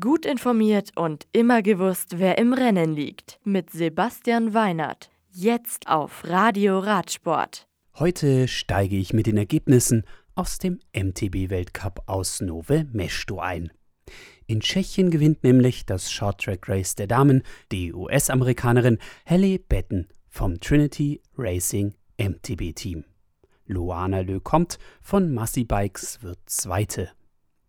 Gut informiert und immer gewusst, wer im Rennen liegt. Mit Sebastian Weinert. Jetzt auf Radio Radsport. Heute steige ich mit den Ergebnissen aus dem MTB-Weltcup aus Nove Mesto ein. In Tschechien gewinnt nämlich das Short Track Race der Damen die US-Amerikanerin Halle Betten vom Trinity Racing MTB-Team. Luana Lecomte von Massey Bikes wird Zweite.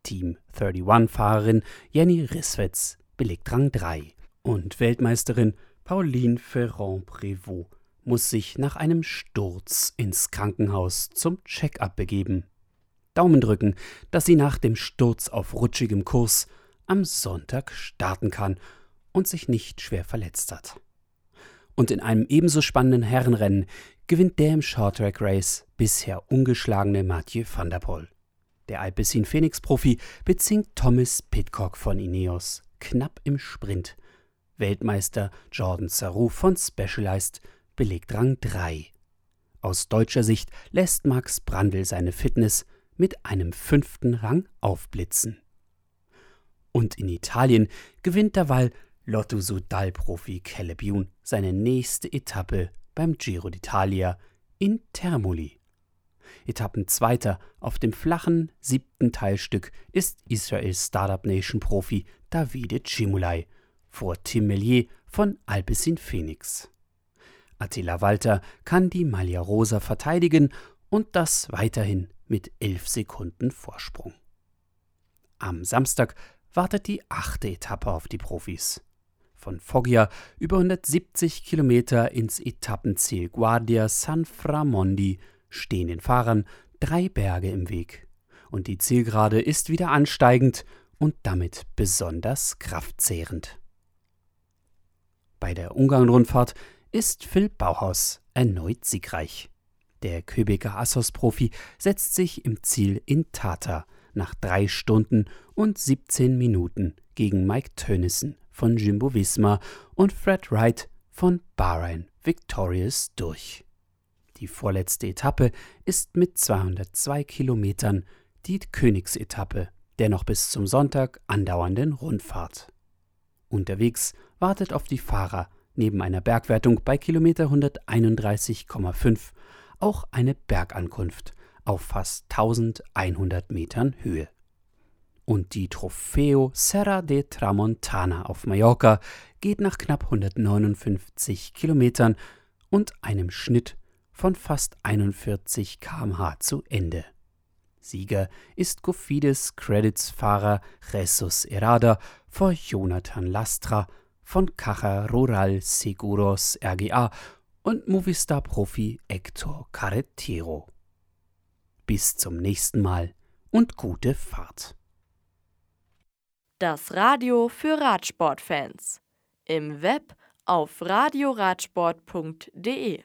Team 31-Fahrerin Jenny Risswitz belegt Rang 3 und Weltmeisterin Pauline Ferrand-Prévot muss sich nach einem Sturz ins Krankenhaus zum Check-up begeben. Daumen drücken, dass sie nach dem Sturz auf rutschigem Kurs am Sonntag starten kann und sich nicht schwer verletzt hat. Und in einem ebenso spannenden Herrenrennen gewinnt der im Shorttrack Race bisher ungeschlagene Mathieu van der Poel. Der Alpecin Phoenix-Profi bezingt Thomas Pitcock von Ineos knapp im Sprint. Weltmeister Jordan Sarou von Specialized belegt Rang 3. Aus deutscher Sicht lässt Max Brandl seine Fitness mit einem fünften Rang aufblitzen. Und in Italien gewinnt derweil Lotto Sudal-Profi Caleb Youn seine nächste Etappe beim Giro d'Italia in Termoli. Etappenzweiter auf dem flachen siebten Teilstück ist Israels Startup Nation Profi Davide Cimulai vor Tim Mellier von Alpecin Phoenix. Attila Walter kann die Maglia Rosa verteidigen und das weiterhin mit elf Sekunden Vorsprung. Am Samstag wartet die achte Etappe auf die Profis. Von Foggia über 170 Kilometer ins Etappenziel Guardia San Framondi stehen den Fahrern drei Berge im Weg. Und die Zielgerade ist wieder ansteigend und damit besonders kraftzehrend. Bei der Ungarn-Rundfahrt ist Phil Bauhaus erneut siegreich. Der Köbeker Assos-Profi setzt sich im Ziel in Tata nach drei Stunden und 17 Minuten gegen Mike Tönnissen von Jimbo Visma und Fred Wright von Bahrain Victorious durch. Die vorletzte Etappe ist mit 202 Kilometern die Königsetappe der noch bis zum Sonntag andauernden Rundfahrt. Unterwegs wartet auf die Fahrer neben einer Bergwertung bei Kilometer 131,5 auch eine Bergankunft auf fast 1100 Metern Höhe. Und die Trofeo Serra de Tramontana auf Mallorca geht nach knapp 159 Kilometern und einem Schnitt von fast 41 km/h zu Ende. Sieger ist Cofidis Credits Fahrer Jesus Errada vor Jonathan Lastra von Caja Rural Seguros RGA und Movistar Profi Hector Carretero. Bis zum nächsten Mal und gute Fahrt. Das Radio für Radsportfans. Im Web auf radioradsport.de